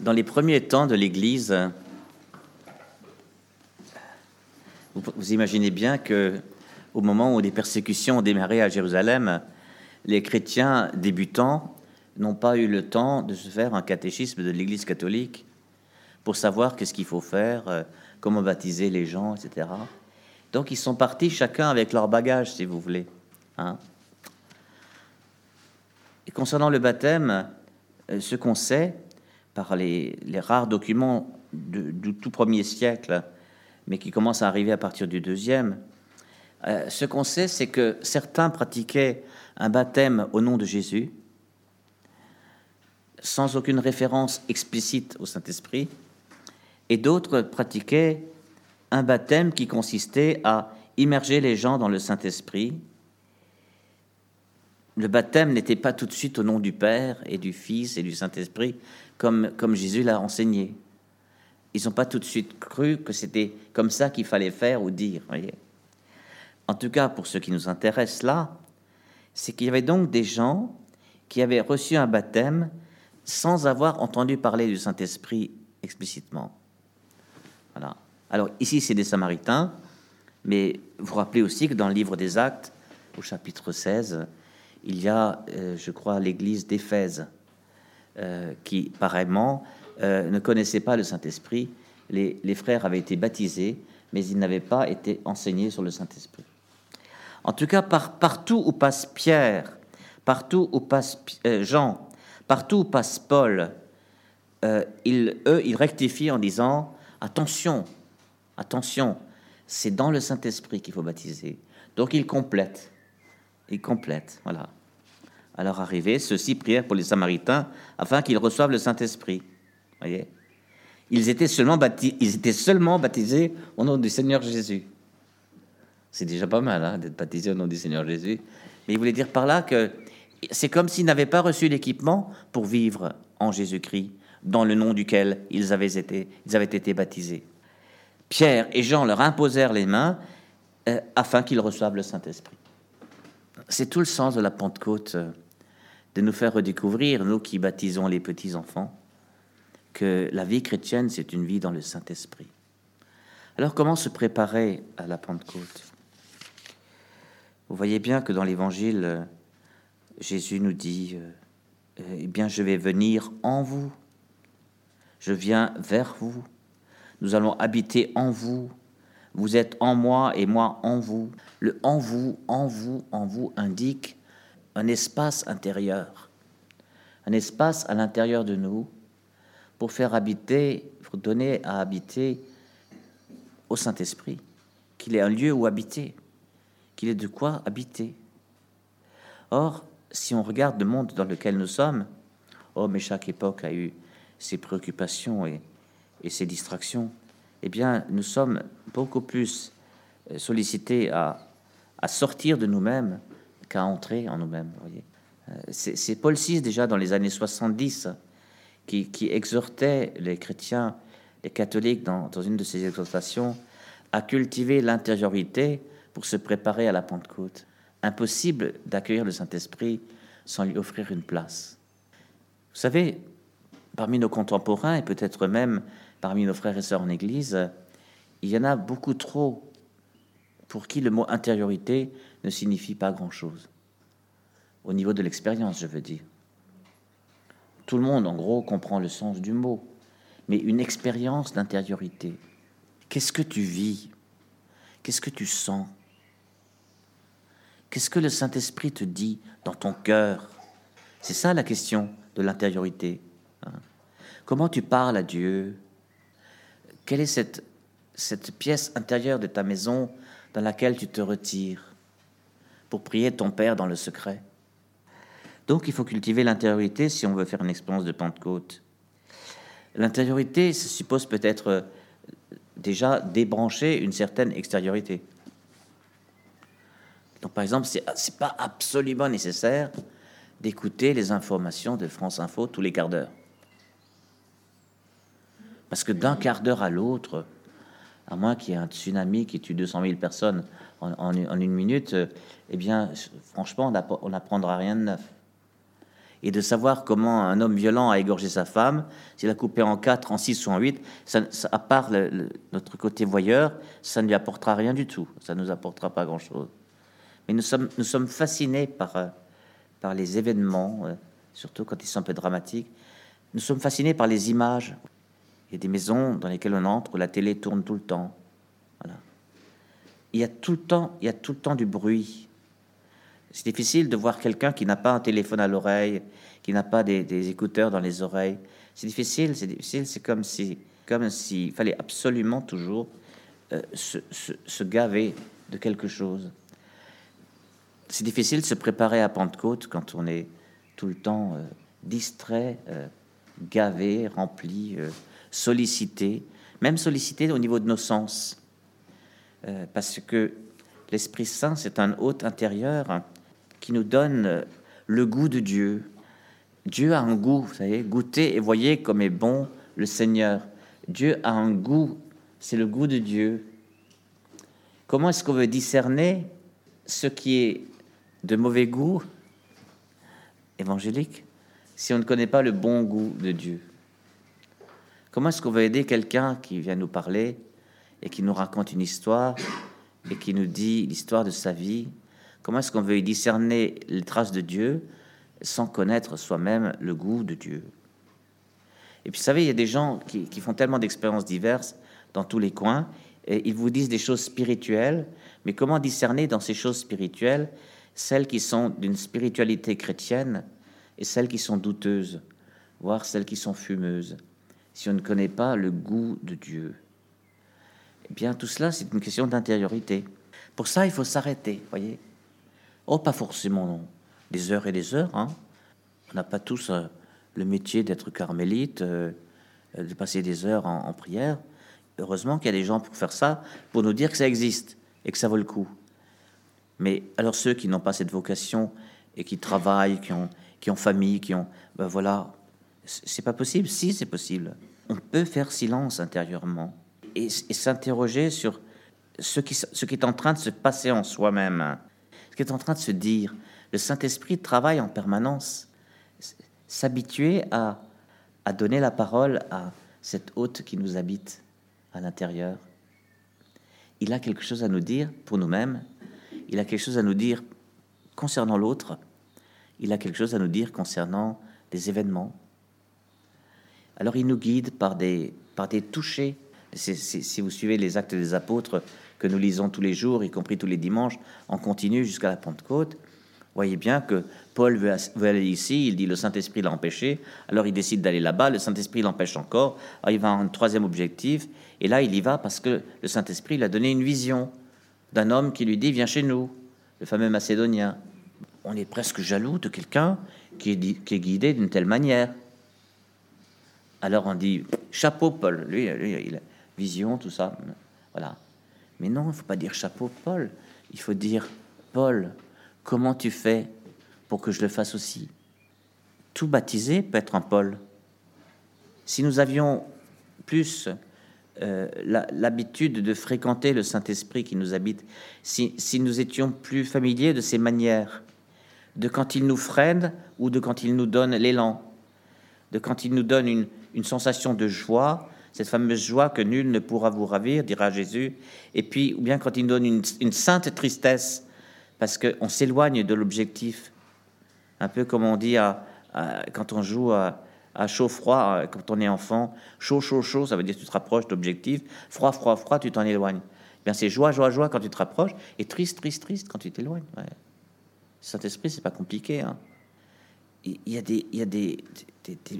Dans les premiers temps de l'Église, vous, imaginez bien que au moment où les persécutions ont démarré à Jérusalem, les chrétiens débutants n'ont pas eu le temps de se faire un catéchisme de l'Église catholique pour savoir qu'est-ce qu'il faut faire, euh, comment baptiser les gens, etc. Donc ils sont partis chacun avec leur bagage, si vous voulez. Hein. Et concernant le baptême, euh, ce qu'on sait par les, rares documents du tout premier siècle, mais qui commencent à arriver à partir du deuxième, euh, ce qu'on sait, c'est que certains pratiquaient un baptême au nom de Jésus, sans aucune référence explicite au Saint-Esprit, et d'autres pratiquaient un baptême qui consistait à immerger les gens dans le Saint-Esprit. Le baptême n'était pas tout de suite au nom du Père et du Fils et du Saint-Esprit, comme, Jésus l'a enseigné. Ils n'ont pas tout de suite cru que c'était comme ça qu'il fallait faire ou dire. En tout cas, pour ce qui nous intéresse là, c'est qu'il y avait donc des gens qui avaient reçu un baptême sans avoir entendu parler du Saint-Esprit explicitement. Voilà. Alors ici, c'est des Samaritains, mais vous rappelez aussi que dans le livre des Actes, au chapitre 16, il y a, euh, je crois, l'église d'Éphèse, euh, qui, pareillement, euh, ne connaissait pas le Saint-Esprit. Les, frères avaient été baptisés, mais ils n'avaient pas été enseignés sur le Saint-Esprit. En tout cas, par, partout où passe Pierre, partout où passe Jean, partout où passe Paul, ils, eux, ils rectifient en disant attention, Attention, c'est dans le Saint-Esprit qu'il faut baptiser. Donc il complète. Il complète. Voilà. Alors arrivé, ceux-ci prièrent pour les Samaritains afin qu'ils reçoivent le Saint-Esprit. Voyez? Ils étaient, seulement baptisés, ils étaient seulement baptisés au nom du Seigneur Jésus. C'est déjà pas mal hein, d'être baptisé au nom du Seigneur Jésus. Mais il voulait dire par là que c'est comme s'ils n'avaient pas reçu l'équipement pour vivre en Jésus-Christ, dans le nom duquel ils avaient été, ils avaient été baptisés. Pierre et Jean leur imposèrent les mains euh, afin qu'ils reçoivent le Saint-Esprit. C'est tout le sens de la Pentecôte, euh, de nous faire redécouvrir, nous qui baptisons les petits-enfants, que la vie chrétienne, c'est une vie dans le Saint-Esprit. Alors comment se préparer à la Pentecôte? Vous voyez bien que dans l'Évangile, euh, Jésus nous dit, eh bien je vais venir en vous, je viens vers vous. Nous allons habiter en vous. Vous êtes en moi et moi en vous. Le en vous, en vous, en vous indique un espace intérieur, un espace à l'intérieur de nous pour faire habiter, pour donner à habiter au Saint-Esprit, qu'il ait un lieu où habiter, qu'il ait de quoi habiter. Or, si on regarde le monde dans lequel nous sommes, oh, mais chaque époque a eu ses préoccupations et ses distractions, eh bien, nous sommes beaucoup plus euh, sollicités à, sortir de nous-mêmes qu'à entrer en nous-mêmes. Euh, c'est Paul VI, déjà dans les années 70, qui, qui exhortait les chrétiens, les catholiques, dans, dans une de ses exhortations, à cultiver l'intériorité pour se préparer à la Pentecôte. Impossible d'accueillir le Saint-Esprit sans lui offrir une place. Vous savez, parmi nos contemporains, et peut-être même parmi nos frères et sœurs en Église, il y en a beaucoup trop pour qui le mot intériorité ne signifie pas grand-chose. Au niveau de l'expérience, je veux dire. Tout le monde, en gros, comprend le sens du mot, mais une expérience d'intériorité. Qu'est-ce que tu vis? Qu'est-ce que tu sens? Qu'est-ce que le Saint-Esprit te dit dans ton cœur? C'est ça la question de l'intériorité. Hein. Comment tu parles à Dieu? Quelle est cette, cette pièce intérieure de ta maison dans laquelle tu te retires pour prier ton Père dans le secret? Donc il faut cultiver l'intériorité si on veut faire une expérience de Pentecôte. L'intériorité, ça suppose peut-être euh, déjà débrancher une certaine extériorité. Donc, par exemple, c'est n'est pas absolument nécessaire d'écouter les informations de France Info tous les quarts d'heure. Parce que d'un quart d'heure à l'autre, à moins qu'il y ait un tsunami qui tue 200 000 personnes en, une minute, eh bien, franchement, on n'apprendra rien de neuf. et de savoir comment un homme violent a égorgé sa femme, s'il a coupé en quatre, en six ou en huit, à part notre côté voyeur, ça ne lui apportera rien du tout. Ça ne nous apportera pas grand-chose. Mais nous sommes, fascinés par, euh, par les événements, euh, surtout quand ils sont un peu dramatiques. Nous sommes fascinés par les images. Il y a des maisons dans lesquelles on entre où la télé tourne tout le temps. Voilà. Il y a tout le temps, il y a tout le temps du bruit. C'est difficile de voir quelqu'un qui n'a pas un téléphone à l'oreille, qui n'a pas des, écouteurs dans les oreilles. C'est difficile, c'est difficile. C'est comme si, comme s'il fallait absolument toujours euh, se, gaver de quelque chose. C'est difficile de se préparer à Pentecôte quand on est tout le temps euh, distrait, euh, gavé, rempli, sollicité, même sollicité au niveau de nos sens, parce que l'Esprit Saint, c'est un hôte intérieur qui nous donne euh, le goût de Dieu. Dieu a un goût, vous savez, goûtez et voyez comme est bon le Seigneur. Dieu a un goût, c'est le goût de Dieu. Comment est-ce qu'on veut discerner ce qui est de mauvais goût? Évangélique si on ne connaît pas le bon goût de Dieu Comment est-ce qu'on veut aider quelqu'un qui vient nous parler et qui nous raconte une histoire et qui nous dit l'histoire de sa vie? Comment est-ce qu'on veut y discerner les traces de Dieu sans connaître soi-même le goût de Dieu? Et puis, vous savez, il y a des gens qui, font tellement d'expériences diverses dans tous les coins, et ils vous disent des choses spirituelles, mais comment discerner dans ces choses spirituelles celles qui sont d'une spiritualité chrétienne et celles qui sont douteuses, voire celles qui sont fumeuses, si on ne connaît pas le goût de Dieu Eh bien, tout cela, c'est une question d'intériorité. Pour ça, il faut s'arrêter, voyez Oh, pas forcément des heures et des heures. Hein. On n'a pas tous euh, le métier d'être carmélite, euh, de passer des heures en, prière. Heureusement qu'il y a des gens pour faire ça, pour nous dire que ça existe et que ça vaut le coup. Mais alors ceux qui n'ont pas cette vocation et qui travaillent, qui ont, qui ont famille, qui ont, ben voilà, c'est pas possible. Si c'est possible, on peut faire silence intérieurement et, s'interroger sur ce qui, est en train de se passer en soi-même ce qui est en train de se dire. Le Saint-Esprit travaille en permanence. S'habituer à, donner la parole à cet hôte qui nous habite à l'intérieur. Il a quelque chose à nous dire pour nous-mêmes. Il a quelque chose à nous dire concernant l'autre. Il a quelque chose à nous dire concernant des événements. Alors il nous guide par des, par des touchés. Si vous suivez les actes des apôtres, que nous lisons tous les jours, y compris tous les dimanches, en continu jusqu'à la Pentecôte, voyez bien que Paul veut, aller ici, il dit le Saint-Esprit l'a empêché, alors il décide d'aller là-bas, le Saint-Esprit l'empêche encore, il va en troisième objectif, et là il y va parce que le Saint-Esprit lui a donné une vision d'un homme qui lui dit viens chez nous, le fameux Macédonien. On est presque jaloux de quelqu'un qui est guidé d'une telle manière. Alors on dit chapeau Paul, lui, lui il a vision, tout ça, voilà. Mais non, il ne faut pas dire chapeau Paul. Il faut dire Paul, comment tu fais pour que je le fasse aussi? Tout baptisé peut être un Paul. Si nous avions plus euh, l'habitude de fréquenter le Saint-Esprit qui nous habite, si, nous étions plus familiers de ses manières, de quand il nous freine ou de quand il nous donne l'élan, de quand il nous donne une, une sensation de joie cette fameuse joie que nul ne pourra vous ravir, dira Jésus, et puis, ou bien quand il donne une, sainte tristesse, parce qu'on s'éloigne de l'objectif, un peu comme on dit à, quand on joue à, chaud-froid, quand on est enfant, chaud, chaud, chaud, ça veut dire que tu te rapproches d'objectif, froid, froid, froid, tu t'en éloignes. Eh bien, c'est joie, joie, joie quand tu te rapproches, et triste, triste, triste quand tu t'éloignes. Saint-Esprit, c'est pas compliqué. Hein. Il y a, des, il y a des,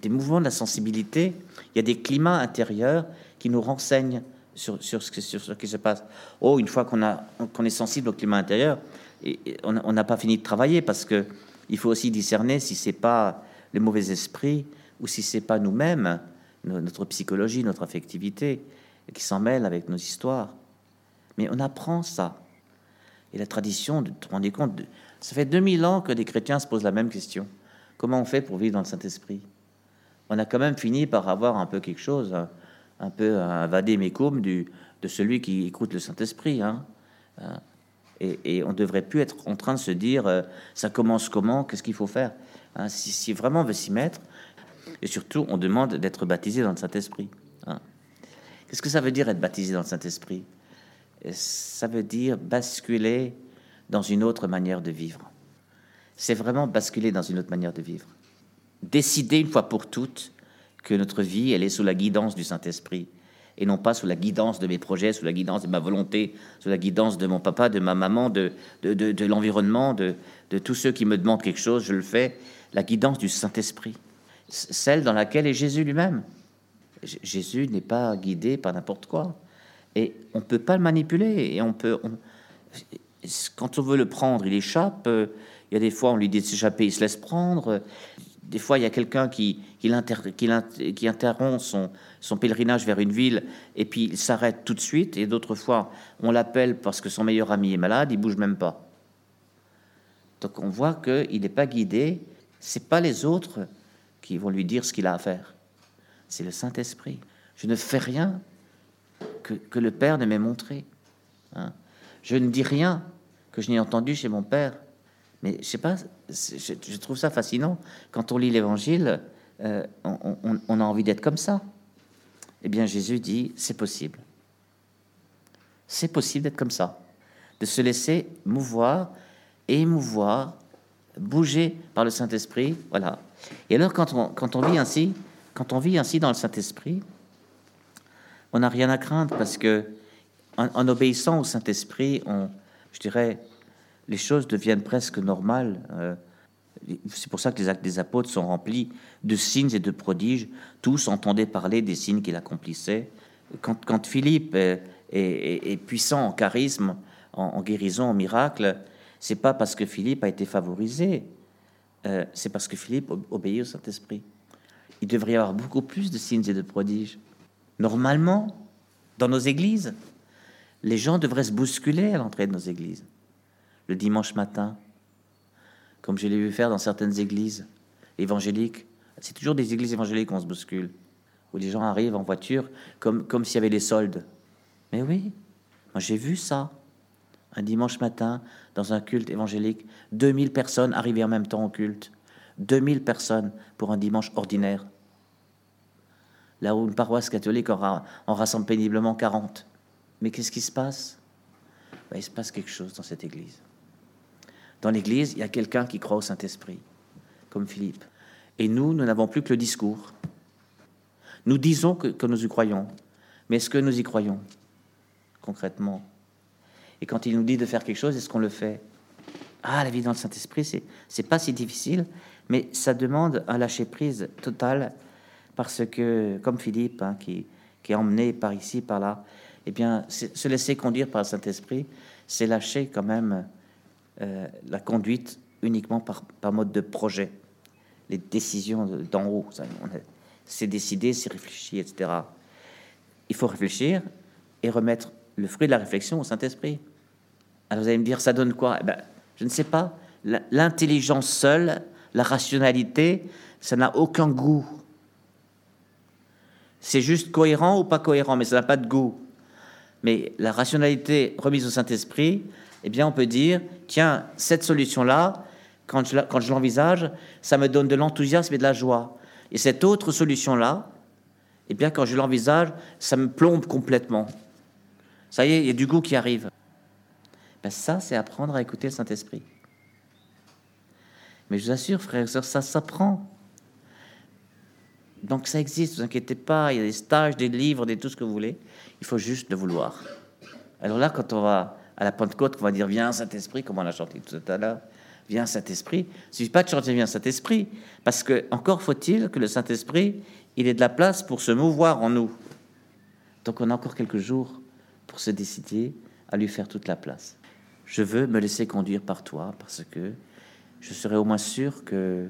des, mouvements de la sensibilité, il y a des climats intérieurs qui nous renseignent sur, sur, ce, qui se passe. Oh, une fois qu'on qu'on est sensible au climat intérieur, et, on n'a pas fini de travailler parce que il faut aussi discerner si c'est pas le mauvais esprit ou si c'est pas nous-mêmes, notre psychologie, notre affectivité qui s'en mêle avec nos histoires. Mais on apprend ça. Et la tradition, de te rendre compte, ça fait 2000 ans que des chrétiens se posent la même question. Comment on fait pour vivre dans le Saint-Esprit? On a quand même fini par avoir un peu quelque chose, un, peu un vadémécum du, de celui qui écoute le Saint-Esprit. Hein. Et, on devrait plus être en train de se dire euh, ça commence comment, qu'est-ce qu'il faut faire Hein, si, vraiment on veut s'y mettre, et surtout, on demande d'être baptisé dans le Saint-Esprit. Hein. Qu'est-ce que ça veut dire être baptisé dans le Saint-Esprit? Ça veut dire basculer dans une autre manière de vivre. C'est vraiment basculer dans une autre manière de vivre. Décider une fois pour toutes que notre vie, elle est sous la guidance du Saint-Esprit et non pas sous la guidance de mes projets, sous la guidance de ma volonté, sous la guidance de mon papa, de ma maman, de, de, de, l'environnement, de, de tous ceux qui me demandent quelque chose, je le fais. La guidance du Saint-Esprit, celle dans laquelle est Jésus lui-même. Jésus n'est pas guidé par n'importe quoi. Et on ne peut pas le manipuler. Et on peut, quand on veut le prendre, il échappe. Il y a des fois, on lui dit de s'échapper, il se laisse prendre. Des fois, il y a quelqu'un qui, qui, interrompt son, son, pèlerinage vers une ville et puis il s'arrête tout de suite. Et d'autres fois, on l'appelle parce que son meilleur ami est malade, il bouge même pas. Donc on voit qu'il n'est pas guidé. C'est pas les autres qui vont lui dire ce qu'il a à faire. C'est le Saint-Esprit. Je ne fais rien que, que le Père ne m'ait montré. Hein. Je ne dis rien que je n'ai entendu chez mon Père. Mais je sais pas, je, trouve ça fascinant. Quand on lit l'Évangile, euh, on, a envie d'être comme ça. Eh bien, Jésus dit, c'est possible. C'est possible d'être comme ça, de se laisser mouvoir, émouvoir, bouger par le Saint-Esprit. Voilà. Et alors, quand on, quand on vit ainsi, quand on vit ainsi dans le Saint-Esprit, on n'a rien à craindre parce que en, obéissant au Saint-Esprit, on, je dirais, les choses deviennent presque normales. Euh, c'est pour ça que les actes des apôtres sont remplis de signes et de prodiges. Tous entendaient parler des signes qu'il accomplissait. Quand, Philippe est, puissant en charisme, en, guérison, en miracle, c'est pas parce que Philippe a été favorisé, euh, c'est parce que Philippe obéit au Saint-Esprit. Il devrait y avoir beaucoup plus de signes et de prodiges. Normalement, dans nos églises, les gens devraient se bousculer à l'entrée de nos églises le dimanche matin, comme je l'ai vu faire dans certaines églises évangéliques. C'est toujours des églises évangéliques qu'on se bouscule, où les gens arrivent en voiture comme, comme s'il y avait les soldes. Mais oui, moi j'ai vu ça. Un dimanche matin, dans un culte évangélique, 2000 personnes arrivaient en même temps au culte. 2000 personnes pour un dimanche ordinaire. Là où une paroisse catholique en, en rassemble péniblement 40. Mais qu'est-ce qui se passe? Ben, Il se passe quelque chose dans cette église. Dans l'Église, il y a quelqu'un qui croit au Saint-Esprit, comme Philippe. Et nous, nous n'avons plus que le discours. Nous disons que, nous y croyons, mais est-ce que nous y croyons concrètement? Et quand il nous dit de faire quelque chose, est-ce qu'on le fait? Ah, la vie dans le Saint-Esprit, c'est, c'est pas si difficile, mais ça demande un lâcher-prise total, parce que, comme Philippe, hein, qui, qui est emmené par ici, par là, eh bien, se laisser conduire par le Saint-Esprit, c'est lâcher quand même euh, la conduite uniquement par, par, mode de projet. Les décisions d'en haut, c'est décidé, c'est réfléchi, etc. Il faut réfléchir et remettre le fruit de la réflexion au Saint-Esprit. Alors vous allez me dire, ça donne quoi? Eh ben, Je ne sais pas. L'intelligence seule, la rationalité, ça n'a aucun goût. C'est juste cohérent ou pas cohérent, mais ça n'a pas de goût. Mais la rationalité remise au Saint-Esprit, eh bien, on peut dire, tiens, cette solution-là, quand je, l'envisage, ça me donne de l'enthousiasme et de la joie. Et cette autre solution-là, eh bien, quand je l'envisage, ça me plombe complètement. Ça y est, il y a du goût qui arrive. Ben ça, c'est apprendre à écouter le Saint-Esprit. Mais je vous assure, frères et sœurs, ça s'apprend. Donc ça existe, ne vous inquiétez pas, il y a des stages, des livres, des tout ce que vous voulez. Il faut juste le vouloir. Alors là, quand on va à la Pentecôte qu'on va dire Viens Saint-Esprit, comme on a chanté tout à l'heure. Viens Saint-Esprit. Il ne suffit pas de chanter Viens Saint-Esprit, parce que encore faut-il que le Saint-Esprit, il ait de la place pour se mouvoir en nous. Donc on a encore quelques jours pour se décider à lui faire toute la place. Je veux me laisser conduire par toi, parce que je serai au moins sûr que,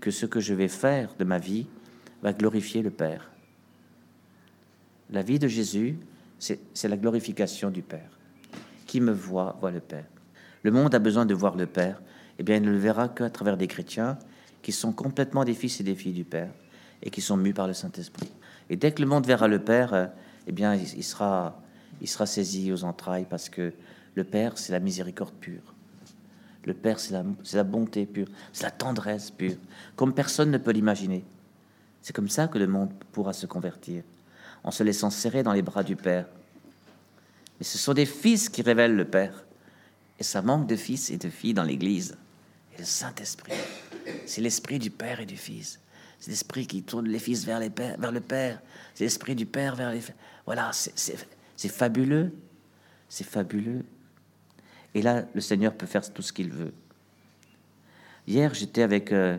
que ce que je vais faire de ma vie va glorifier le Père. La vie de Jésus, c'est la glorification du Père. Qui me voit, voit le Père. Le monde a besoin de voir le Père. Eh bien, il ne le verra qu'à travers des chrétiens qui sont complètement des fils et des filles du Père et qui sont mus par le Saint-Esprit. Et dès que le monde verra le Père, eh bien, il sera, il sera saisi aux entrailles parce que le Père, c'est la miséricorde pure. Le Père, c'est la, bonté pure, c'est la tendresse pure, comme personne ne peut l'imaginer. C'est comme ça que le monde pourra se convertir, en se laissant serrer dans les bras du Père. Mais ce sont des fils qui révèlent le Père. Et ça manque de fils et de filles dans l'Église. Et le Saint-Esprit, c'est l'Esprit du Père et du Fils. C'est l'Esprit qui tourne les fils vers, les vers le Père. C'est l'Esprit du Père vers les... Voilà, c'est fabuleux. C'est fabuleux. Et là, le Seigneur peut faire tout ce qu'il veut. Hier, j'étais avec euh,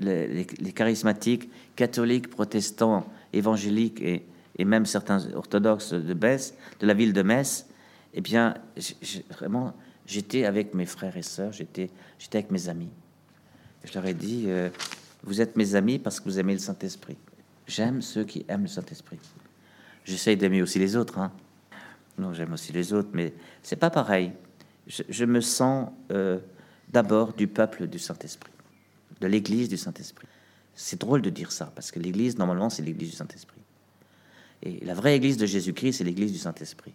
les, charismatiques, catholiques, protestants, évangéliques et, même certains orthodoxes de Metz, de la ville de Metz. Eh bien, vraiment, j'étais avec mes frères et sœurs, j'étais avec mes amis. Je leur ai dit, euh, vous êtes mes amis parce que vous aimez le Saint-Esprit. J'aime ceux qui aiment le Saint-Esprit. J'essaye d'aimer aussi les autres. Hein. Non, j'aime aussi les autres, mais c'est pas pareil. Je, me sens euh, d'abord du peuple du Saint-Esprit, de l'Église du Saint-Esprit. C'est drôle de dire ça, parce que l'Église, normalement, c'est l'Église du Saint-Esprit. Et la vraie Église de Jésus-Christ, c'est l'Église du Saint-Esprit.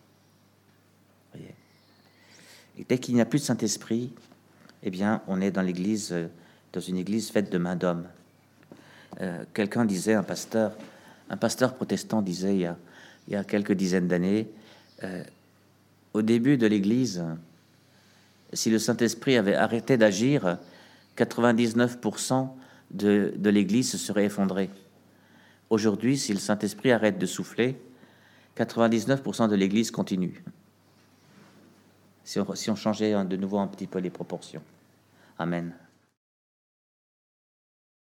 Et dès qu'il n'y a plus de Saint-Esprit, eh bien, on est dans l'Église, euh, dans une Église faite de main d'homme. Euh, quelqu'un disait, un pasteur, un pasteur protestant disait il y a, il y a quelques dizaines d'années, euh, au début de l'Église, si le Saint-Esprit avait arrêté d'agir, 99% de, de l'Église se serait effondrée. Aujourd'hui, si le Saint-Esprit arrête de souffler, 99% de l'Église continue. Si on, changeait de nouveau un petit peu les proportions. Amen.